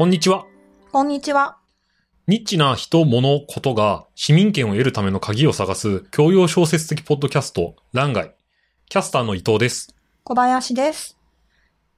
こんにちは。こんにちは。ニッチな人、物、ことが市民権を得るための鍵を探す教養小説的ポッドキャスト、欄外。キャスターの伊藤です。小林です。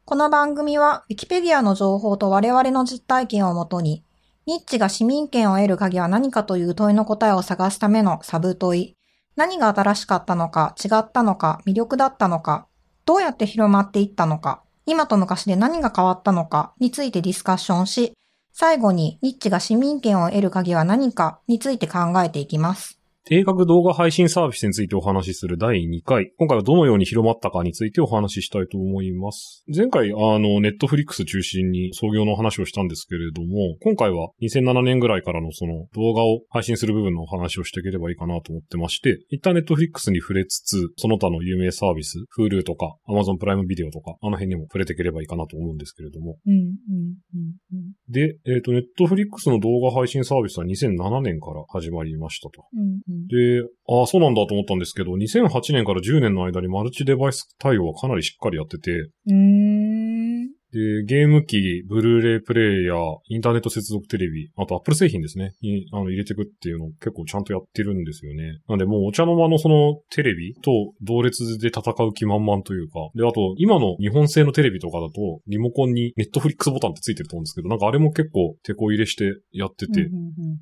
この番組は、ウィキペディアの情報と我々の実体験をもとに、ニッチが市民権を得る鍵は何かという問いの答えを探すためのサブ問い。何が新しかったのか、違ったのか、魅力だったのか、どうやって広まっていったのか、今と昔で何が変わったのかについてディスカッションし、最後にニッチが市民権を得る鍵は何かについて考えていきます。定格動画配信サービスについてお話しする第2回。今回はどのように広まったかについてお話ししたいと思います。前回、あの、ネットフリックス中心に創業の話をしたんですけれども、今回は2007年ぐらいからのその動画を配信する部分のお話をしていければいいかなと思ってまして、一旦ネットフリックスに触れつつ、その他の有名サービス、Hulu とか Amazon プライムビデオとか、あの辺にも触れていければいいかなと思うんですけれども。うん、うん、うん、うん。で、えっ、と、ネットフリックスの動画配信サービスは2007年から始まりましたと。うんうんで、ああ、そうなんだと思ったんですけど、2008年から10年の間にマルチデバイス対応はかなりしっかりやってて。で、ゲーム機、ブルーレイプレイヤー、インターネット接続テレビ、あとアップル製品ですね、にあの入れていくっていうのを結構ちゃんとやってるんですよね。なんでもうお茶の間のそのテレビと同列で戦う気満々というか、で、あと今の日本製のテレビとかだと、リモコンにネットフリックスボタンってついてると思うんですけど、なんかあれも結構手こ入れしてやってて、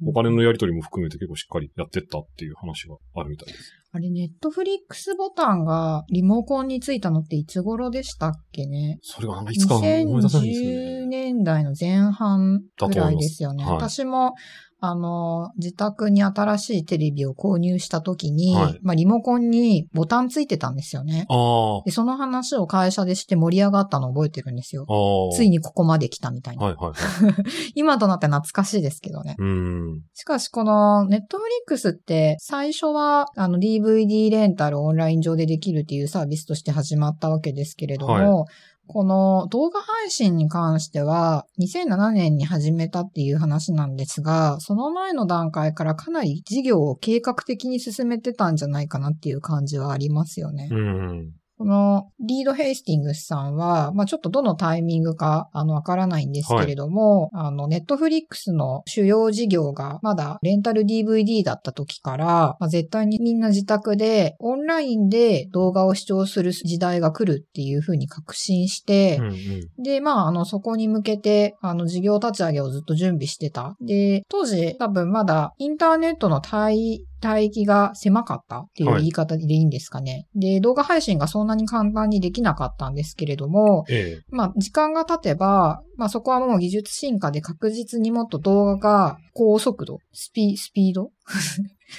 お金のやり取りも含めて結構しっかりやってったっていう話があるみたいです。あれ、ネットフリックスボタンがリモコンについたのっていつ頃でしたっけね？それがなんかいつか思い出せないんですよ2010ね。年代の前半ぐらいですよね。だと思い私も、あの、自宅に新しいテレビを購入した時に、はいまあ、リモコンにボタンついてたんですよね。あで、その話を会社でして盛り上がったのを覚えてるんですよ。ついにここまで来たみたいな。はいはいはい。今となって懐かしいですけどね。しかし、このネットフリックスって最初はあの DVD レンタルをオンライン上でできるっていうサービスとして始まったわけですけれども、この動画配信に関しては2007年に始めたっていう話なんですが、その前の段階からかなり事業を計画的に進めてたんじゃないかなっていう感じはありますよね。うん。このリード・ヘイスティングスさんは、まあちょっとどのタイミングか、あの、わからないんですけれども、あの、ネットフリックスの主要事業がまだレンタル DVD だった時から、まあ絶対にみんな自宅でオンラインで動画を視聴する時代が来るっていうふうに確信して、うんうん。で、まあ、あの、そこに向けて、あの、事業立ち上げをずっと準備してた。で、当時、多分まだ、インターネットの帯、帯域が狭かったっていうはい言い方でいいんですかね。で、動画配信がそんなに簡単にできなかったんですけれども、ええ。まあ、時間が経てば、まあ、そこはもう技術進化で確実にもっと動画が高速度、スピ、スピード？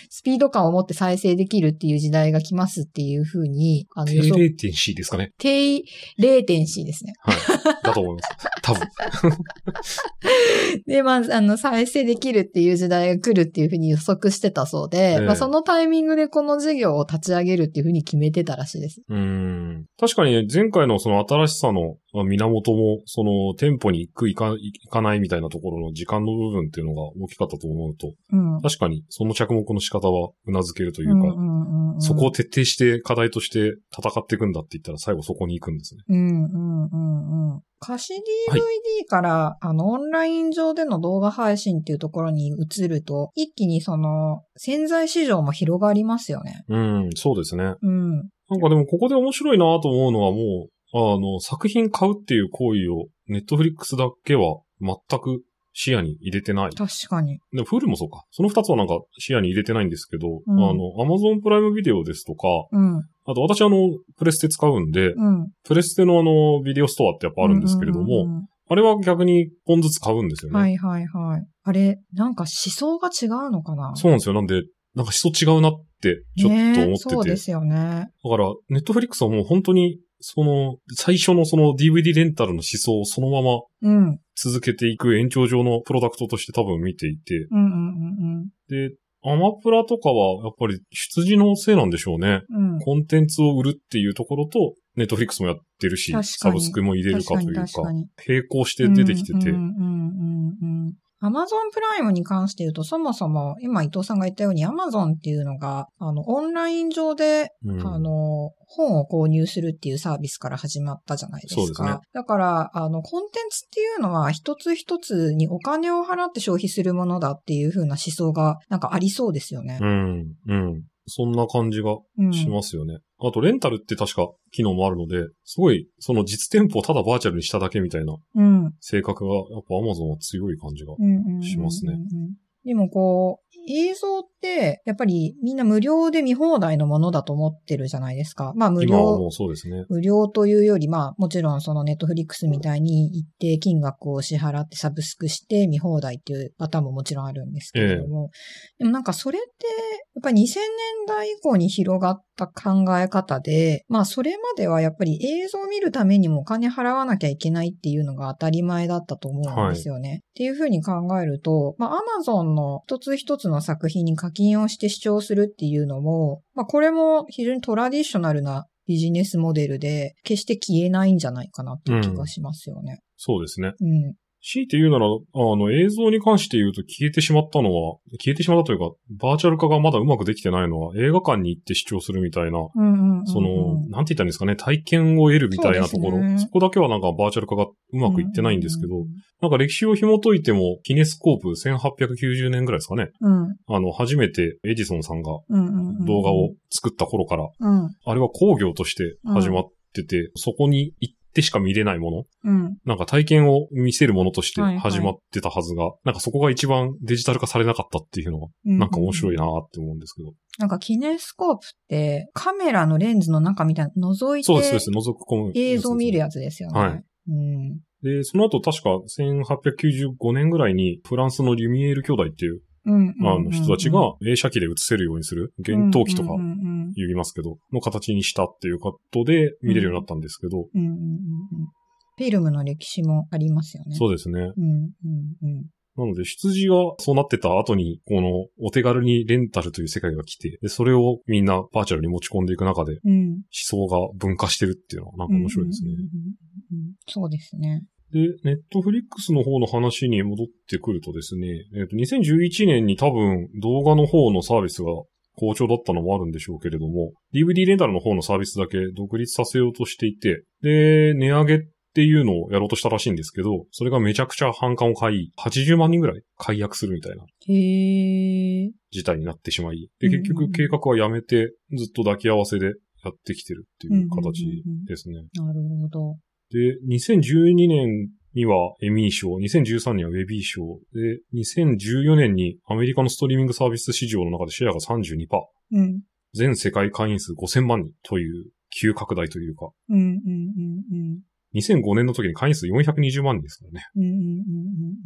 スピード感を持って再生できるっていう時代が来ますっていうふうに、あの、低レーテンシーですかね。低0点 C ですね。はい。だと思います。多分。で、まあ、あの、再生できるっていう時代が来るっていうふうに予測してたそうで、ええまあ、そのタイミングでこの事業を立ち上げるっていうふうに決めてたらしいです。うーん。確かにね、前回のその新しさのまあ源も、その店舗に行く行か行かないみたいなところの時間の部分っていうのが大きかったと思うと、うん。確かにその着目の仕方は頷けるというか、うんうんうんうんそこを徹底して課題として戦っていくんだって言ったら最後そこに行くんですね。うんうんうんうん。貸し DVD から、あの、オンライン上での動画配信っていうところに移ると、一気にその、潜在市場も広がりますよね。うん、そうですね。うん。なんかでもここで面白いなと思うのはもう、あの、作品買うっていう行為を、ネットフリックスだけは全く視野に入れてない。確かに。でも、フールもそうか。その二つはなんか視野に入れてないんですけど、うんあの、アマゾンプライムビデオですとか、うん。あと私あの、プレステ使うんで、うん。プレステのあの、ビデオストアってやっぱあるんですけれども、うんうんうんあれは逆に一本ずつ買うんですよね。はいはいはい。あれ、なんか思想が違うのかな？そうなんですよ。なんで、なんか思想違うなって、ちょっと思ってて。ねそうですよね。だから、ネットフリックスはもう本当に、その、最初のその DVD レンタルの思想をそのままうん。続けていく延長上のプロダクトとして多分見ていて、うんうんで、アマプラとかはやっぱり出自のせいなんでしょうね。うんうん。コンテンツを売るっていうところと、ネットフリックスもやってるし、サブスクも入れるかというか、確か並行して出てきてて、うんうんうんうん Amazon プライムに関して言うと、そもそも、今伊藤さんが言ったように Amazon っていうのが、あの、オンライン上で、うんあの、本を購入するっていうサービスから始まったじゃないですか。そうですねだから、あの、コンテンツっていうのは一つ一つにお金を払って消費するものだっていう風な思想がなんかありそうですよね。うん。うん。そんな感じがうんしますよね。あと、レンタルって確か機能もあるので、すごい、その実店舗をただバーチャルにしただけみたいなうん。性格が、やっぱ Amazon は強い感じが。しますねでもこう、映像って、やっぱりみんな無料で見放題のものだと思ってるじゃないですか。まあ無料、そうですね。無料というより、まあもちろんそのネットフリックスみたいに一定金額を支払ってサブスクして見放題っていうパターンももちろんあるんですけれども、でもなんかそれって、やっぱり2000年代以降に広がった考え方で、まあそれまではやっぱり映像を見るためにもお金払わなきゃいけないっていうのが当たり前だったと思うんですよね。っていうふうに考えると、まあ Amazon の一つ一つの作品に課金をして視聴するっていうのも、まあこれも非常にトラディショナルなビジネスモデルで、決して消えないんじゃないかなっていう気がしますよね。そうですね。うん。強いて言うなら、あの、映像に関して言うと消えてしまったのは、消えてしまったというか、バーチャル化がまだうまくできてないのは、映画館に行って視聴するみたいな、うんうんうんうん。その、なんて言ったんですかね、体験を得るみたいなところ、そ,、ね。こだけはなんかバーチャル化がうまくいってないんですけど、なんか歴史を紐解いても、キネスコープ1890年ぐらいですかね、うん。うんあの、初めてエジソンさんがうんうんうん。動画を作った頃から、うん。あれは工業として始まってて、そこに行ってしか見れないもの？うん。なんか体験を見せるものとしてはいはい始まってたはずが、なんかそこが一番デジタル化されなかったっていうのが、なんか面白いな。なって思うんですけど。なんかキネスコープってカメラのレンズの中みたいなの覗いそうです、そうてです。覗く込む、映像を見るややつですよね。はいうん。つで、その後確か1895年ぐらいにフランスのリュミエール兄弟っていう、うんうんあの人たちが映写機で映せるようにする、幻灯機とかうんうんうん言いますけど、の形にしたっていうことで見れるようになったんですけど、うんうんうんうんフィルムの歴史もありますよね。そうですね。うんうんうんなので、出自がそうなってた後に、このお手軽にレンタルという世界が来て、で、それをみんなバーチャルに持ち込んでいく中で、うん。思想が分化してるっていうのはなんか面白いですねそうですね。で、ネットフリックスの方の話に戻ってくるとですね、えっ、と、2011年に多分動画の方のサービスが好調だったのもあるんでしょうけれども、DVD レンタルの方のサービスだけ独立させようとしていて、で、値上げっていうのをやろうとしたらしいんですけど、それがめちゃくちゃ反感を買い、80万人ぐらい解約するみたいなへー。事態になってしまい、で、うんうん結局計画はやめて、ずっと抱き合わせでやってきてるっていう形ですね。なるほど。で、2012年にはエミー賞、2013年にはウェビー賞、で、2014年にアメリカのストリーミングサービス市場の中でシェアが32%、うん。全世界会員数5000万人という急拡大というか、うんうんうんうん。2005年の時に会員数420万人ですからね。うんうんうんうん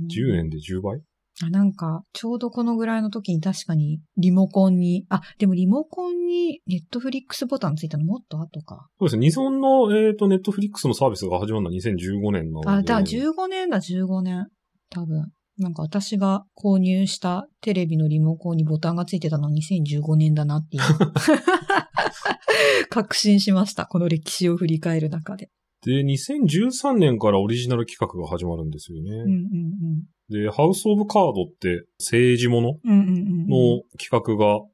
うん。10年で10倍あ、なんか、ちょうどこのぐらいの時に確かにリモコンに、あ、でもリモコンにネットフリックスボタンついたのもっと後か。そうですね。日本の、えっ、と、ネットフリックスのサービスが始まるのは2015年なので。あ、だから15年だ、15年。多分。なんか私が購入したテレビのリモコンにボタンがついてたの2015年だなっていう。確信しました。この歴史を振り返る中で。で、2013年からオリジナル企画が始まるんですよね。うんうんで、ハウス・オブ・カードって政治ものうん。うんうんうんうん。の企画が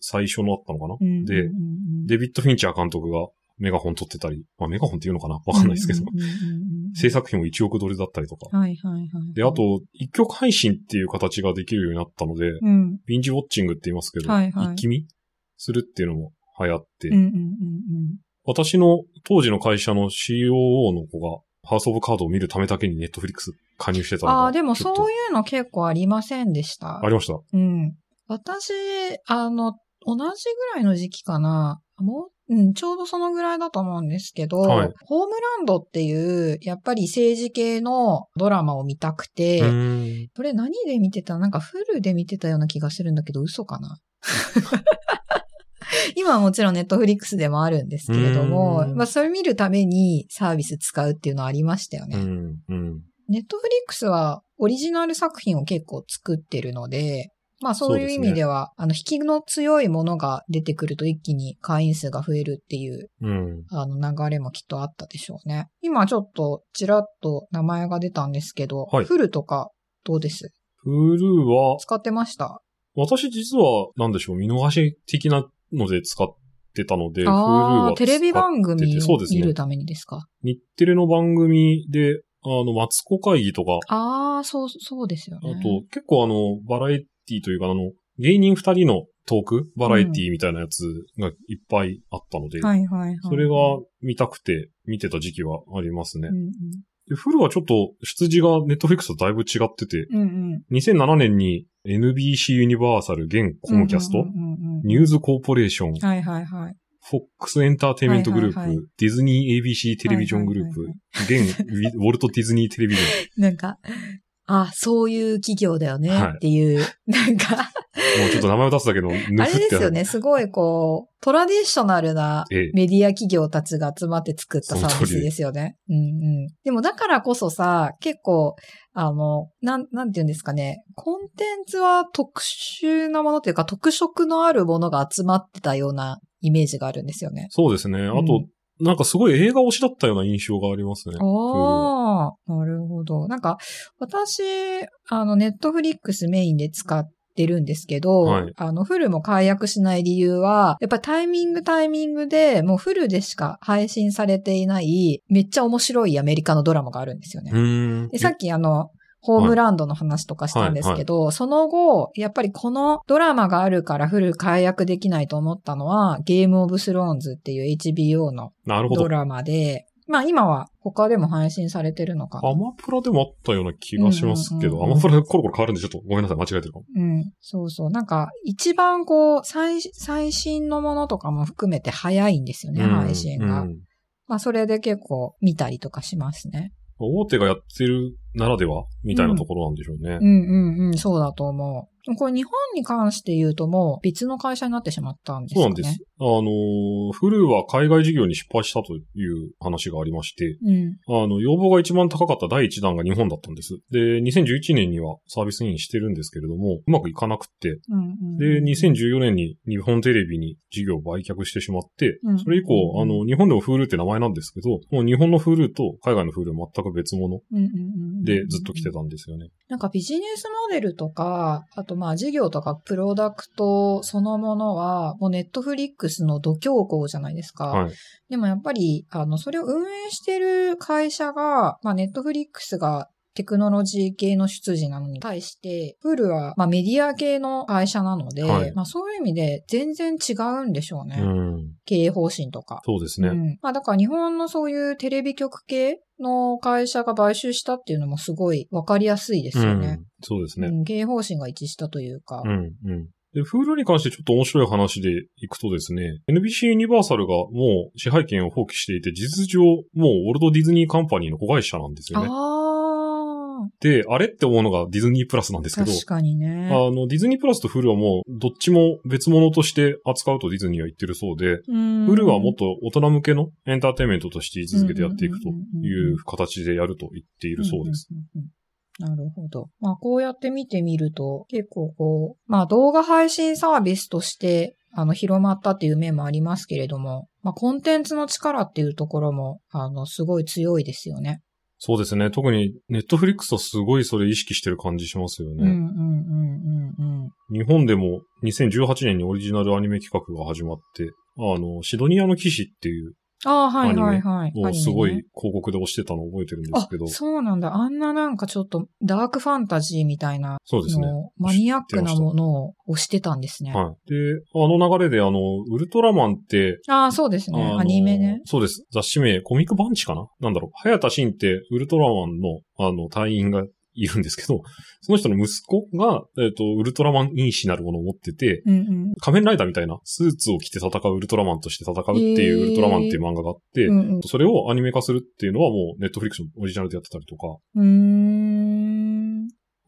最初のあったのかな、うんうんうんうん、で、デビッド・フィンチャー監督がメガホン撮ってたり、まあメガホンっていうのかな？わかんないですけど、うんうんうんうん制作費も1億ドルだったりとか。はいはいはい。で、あ、と、一曲配信っていう形ができるようになったので、うん。ビンジウォッチングって言いますけど、はいはい一気見するっていうのも流行って、うんうんうん私の当時の会社の COO の子が、ハウス・オブ・カードを見るためだけにネットフリックス加入してたああ、でもそういうの結構ありませんでした。ありました。うん。私、あの、同じぐらいの時期かな。もう、うん、ちょうどそのぐらいだと思うんですけど、はいホームランドっていう、やっぱり政治系のドラマを見たくて、うーんそれ何で見てた？なんかフルで見てたような気がするんだけど、嘘かな？今はもちろんネットフリックスでもあるんですけれどもう、んまあそれ見るためにサービス使うっていうのはありましたよね。ネットフリックスはオリジナル作品を結構作ってるので、まあそういう意味では、あの、引きの強いものが出てくると一気に会員数が増えるっていう、うん。あの流れもきっとあったでしょうね。今ちょっとちらっと名前が出たんですけど、はいフルとかどうです？Hulu は、使ってました？私実は、なんでしょう、見逃し的なので使ってたので、Hulu あはあ、テレビ番組を見るためにですか？日テレの番組で、あの、マツコ会議とか、ああ、そう、そうですよね。あと、結構あの、バラエティというか、あの、芸人二人のトークバラエティみたいなやつがいっぱいあったので、はいはいはい。それが見たくて見てた時期はありますねう。んでフルはちょっと出自がネットフリックスとだいぶ違ってて、うん。うんうん。2007年に NBC ユニバーサル現コムキャスト、ニューズコーポレーション、はいはいはい。フォックスエンターテイメントグループ、はいはいはいディズニー ABC テレビジョングループはいはい、現ウィ ウォルト・ディズニーテレビジョン。なんか、あ、そういう企業だよねはいっていう、なんか、もうちょっと名前を出すだけのあれですよね、すごいこう、トラディショナルなええメディア企業たちが集まって作ったサービスですよね。うんうん。でもだからこそさ、結構、あの、なん、なんて言うんですかね、コンテンツは特殊なものというか特色のあるものが集まってたようなイメージがあるんですよね。そうですね。あと、うんなんかすごい映画推しだったような印象がありますね。ああ、なるほど。なんか、私、あの、ネットフリックスメインで使ってるんですけど、はい。あの、フルも解約しない理由は、やっぱタイミングタイミングで、もうフルでしか配信されていない、めっちゃ面白いアメリカのドラマがあるんですよね。で、さっきあの、ホームランドの話とかしたんですけど、その後、やっぱりこのドラマがあるからフル解約できないと思ったのは、ゲームオブスローンズっていう HBO のド。ラマで、まあ今は他でも配信されてるのかな。アマプラでもあったような気がしますけど、うんうんうんうんアマプラでコロコロ変わるんでちょっとごめんなさい、間違えてるかも。うん。そうそう。なんか、一番こう、最、最新のものとかも含めて早いんですよね、うん配信が。うんまあそれで結構見たりとかしますね。大手がやってるならではみたいなところなんでしょうね。うんうんうん、そうだと思う。これ日本に関して言うともう別の会社になってしまったんですよね。そうなんです。あのー、フルーは海外事業に失敗したという話がありまして、うん。あの、要望が一番高かった第一弾が日本だったんです。で、2011年にはサービスインしてるんですけれども、うまくいかなくって、うんうん、で、2014年に日本テレビに事業を売却してしまってうん、それ以降、あの、日本でも Hulu って名前なんですけど、もう日本の Hulu と海外の Hulu は全く別物でずっと来てたんですよね。なんかビジネスモデルとか、あとまあ事業とかプロダクトそのものは、もうネットフリックスの度胸校じゃないですか。はい。でもやっぱり、あの、それを運営してる会社が、まあネットフリックスがテクノロジー系の出自なのに対して、フールは、まあ、メディア系の会社なので、はいまあ、そういう意味で全然違うんでしょうね。うん。経営方針とか。そうですね。うん。まあ、だから日本のそういうテレビ局系の会社が買収したっていうのもすごいわかりやすいですよね。うんそうですね。うん経営方針が一致したというか。うん、うん。で、フールに関してちょっと面白い話でいくとですね、NBC ユニバーサルがもう支配権を放棄していて、事実上、もうウォルト・ディズニーカンパニーの子会社なんですよね。あで、あれって思うのがディズニープラスなんですあ、けど、確かにね。あの、ディズニープラスとフルはもう、どっちも別物として扱うとディズニーは言ってるそうで、うんフルはもっと大人向けのエンターテインメントとして位置づけてやっていくという形でやると言っているそうです。なるほど。まあこうやって見てみると、結構こう、まあ動画配信サービスとして、あの、広まったっていう面もありますけれども、まあコンテンツの力っていうところも、あの、すごい強いですよね。そうですね。特にネットフリックスはすごいそれ意識してる感じしますよね。うんうんうんうんうん。日本でも2018年にオリジナルアニメ企画が始まって、あの、シドニアの騎士っていうああ、はいはいはい。をすごい広告で押してたのを覚えてるんですけど、あ、そうなんだ。あんななんかちょっとダークファンタジーみたいなそうですね。マニアックなものを推してたんですね。はい。で、あの流れであの、ウルトラマンって、ああ、そうですね。アニメね。そうです。雑誌名、コミックバンチかな？なんだろう。早田真ってウルトラマンの、あの、隊員がいるんですけど、その人の息子が、えっ、と、ウルトラマン因子なるものを持ってて、うんうん。仮面ライダーみたいなスーツを着て戦うウルトラマンとして戦うっていうウルトラマンっていう漫画があって、うんうん。それをアニメ化するっていうのはもうネットフリックスのオリジナルでやってたりとか。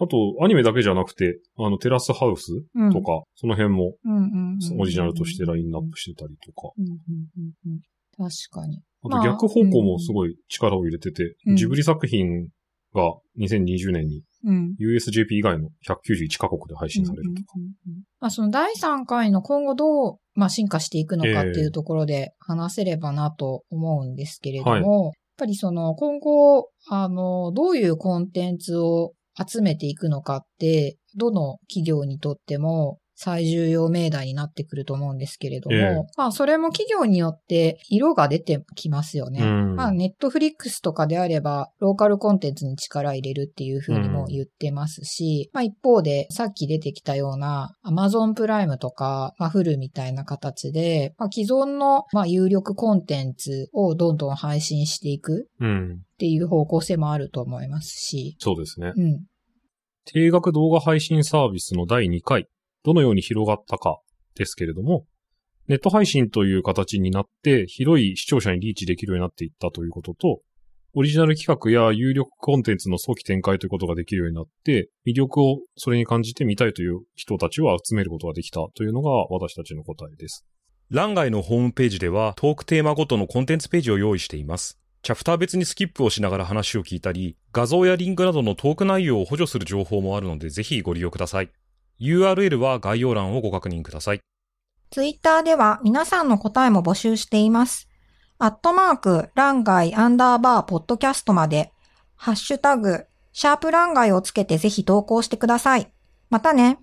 あと、アニメだけじゃなくて、あの、テラスハウスうん。とか、その辺もうんうんうんうん。オリジナルとしてラインナップしてたりとか、うんうんうんうん。確かに。あまあと逆方向もすごい力を入れてて、うん。ジブリ作品が2020年にうん。USJP 以外の191カ国で配信されるとか。うんうんうんうんまあ、その第3回の今後どう、まあ、進化していくのかっていうところで話せればなと思うんですけれども、やっぱりその今後、あの、どういうコンテンツを集めていくのかって、どの企業にとっても最重要命題になってくると思うんですけれども、ええまあそれも企業によって色が出てきますよね。うんまあネットフリックスとかであれば、ローカルコンテンツに力入れるっていうふうにも言ってますし、まあ一方でさっき出てきたような Amazon プライムとか、まあフルみたいな形で、まあ既存のまあ有力コンテンツをどんどん配信していくうん。っていう方向性もあると思いますし、そうですね。うん。定額動画配信サービスの第2回、どのように広がったかですけれども、ネット配信という形になって広い視聴者にリーチできるようになっていったということと、オリジナル企画や有力コンテンツの早期展開ということができるようになって、魅力をそれに感じて見たいという人たちを集めることができたというのが私たちの答えです。欄外のホームページではトークテーマごとのコンテンツページを用意しています。チャプター別にスキップをしながら話を聞いたり、画像やリンクなどのトーク内容を補助する情報もあるのでぜひご利用ください。URL は概要欄をご確認ください。ツイッターでは皆さんの答えも募集しています。アットマーク、ランガイアンダーバーポッドキャストまで、ハッシュタグ、シャープランガイをつけてぜひ投稿してください。またね。